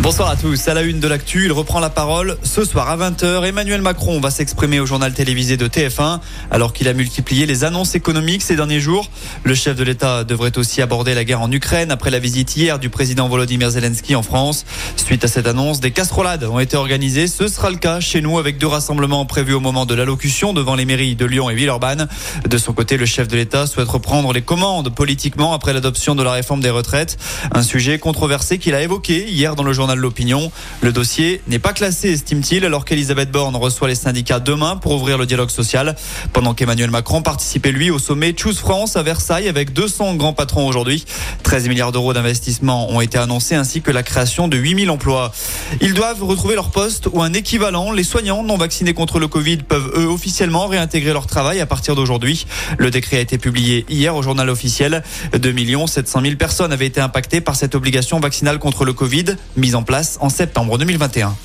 Bonsoir à tous. À la une de l'actu, il reprend la parole. Ce soir à 20h, Emmanuel Macron va s'exprimer au journal télévisé de TF1 alors qu'il a multiplié les annonces économiques ces derniers jours. Le chef de l'État devrait aussi aborder la guerre en Ukraine après la visite hier du président Volodymyr Zelensky en France. Suite à cette annonce, des casserolades ont été organisées. Ce sera le cas chez nous avec deux rassemblements prévus au moment de l'allocution devant les mairies de Lyon et Villeurbanne. De son côté, le chef de l'État souhaite reprendre les commandes politiquement après l'adoption de la réforme des retraites. Un sujet controversé qu'il a évoqué hier dans le journal L'Opinion. Le dossier n'est pas classé, estime-t-il, alors qu'Elisabeth Borne reçoit les syndicats demain pour ouvrir le dialogue social, pendant qu'Emmanuel Macron participait lui au sommet Choose France à Versailles avec 200 grands patrons aujourd'hui. 13 milliards d'euros d'investissement ont été annoncés ainsi que la création de 8000 emplois. Ils doivent retrouver leur poste ou un équivalent. Les soignants non vaccinés contre le Covid peuvent eux officiellement réintégrer leur travail à partir d'aujourd'hui. Le décret a été publié hier au journal officiel. 2 700 000 personnes avaient été impactées par cette obligation vaccinale contre le Covid mise en place en septembre 2021.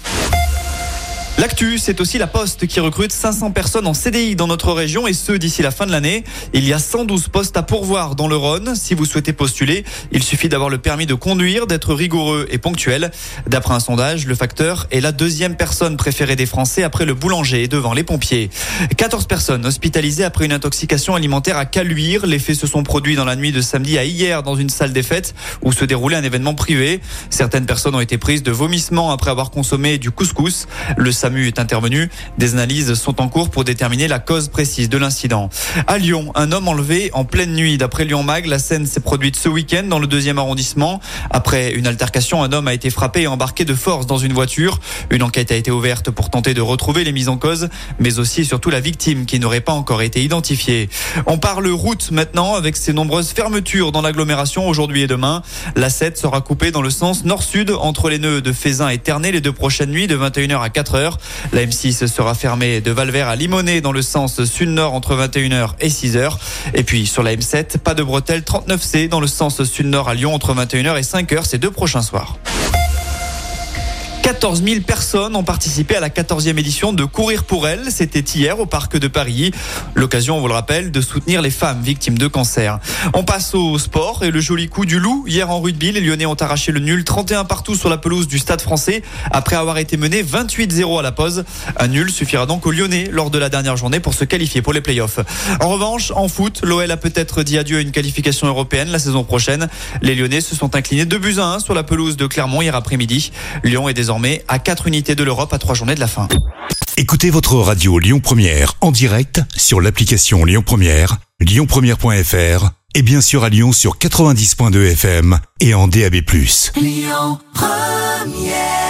L'actu, c'est aussi la Poste qui recrute 500 personnes en CDI dans notre région et ce d'ici la fin de l'année. Il y a 112 postes à pourvoir dans le Rhône. Si vous souhaitez postuler, il suffit d'avoir le permis de conduire, d'être rigoureux et ponctuel. D'après un sondage, le facteur est la deuxième personne préférée des Français après le boulanger et devant les pompiers. 14 personnes hospitalisées après une intoxication alimentaire à Caluire. Les faits se sont produits dans la nuit de samedi à hier dans une salle des fêtes où se déroulait un événement privé. Certaines personnes ont été prises de vomissements après avoir consommé du couscous. Le SAMU est intervenu. Des analyses sont en cours pour déterminer la cause précise de l'incident. À Lyon, un homme enlevé en pleine nuit. D'après Lyon Mag, la scène s'est produite ce week-end dans le deuxième arrondissement. Après une altercation, un homme a été frappé et embarqué de force dans une voiture. Une enquête a été ouverte pour tenter de retrouver les mises en cause, mais aussi et surtout la victime qui n'aurait pas encore été identifiée. On parle route maintenant avec ces nombreuses fermetures dans l'agglomération aujourd'hui et demain. La 7 sera coupée dans le sens nord-sud entre les nœuds de Fézin et Ternay les deux prochaines nuits de 21h à 4h. La M6 sera fermée de Valvert à Limonest dans le sens sud-nord entre 21h et 6h. Et puis sur la M7, pas de bretelles 39C dans le sens sud-nord à Lyon entre 21h et 5h ces deux prochains soirs. 14 000 personnes ont participé à la 14e édition de Courir pour elle. C'était hier au Parc de Paris. L'occasion, on vous le rappelle, de soutenir les femmes victimes de cancer. On passe au sport et le joli coup du loup. Hier en rugby, les Lyonnais ont arraché le nul 31 partout sur la pelouse du Stade français après avoir été menés 28-0 à la pause. Un nul suffira donc aux Lyonnais lors de la dernière journée pour se qualifier pour les playoffs. En revanche, en foot, l'OL a peut-être dit adieu à une qualification européenne la saison prochaine. Les Lyonnais se sont inclinés 2 buts à 1 sur la pelouse de Clermont hier après-midi. Lyon est désormais à 4 unités de l'Europe à 3 journées de la fin. Écoutez votre radio Lyon Première en direct sur l'application Lyon Première, lyonpremière.fr et bien sûr à Lyon sur 90.2 FM et en DAB+. Lyon Première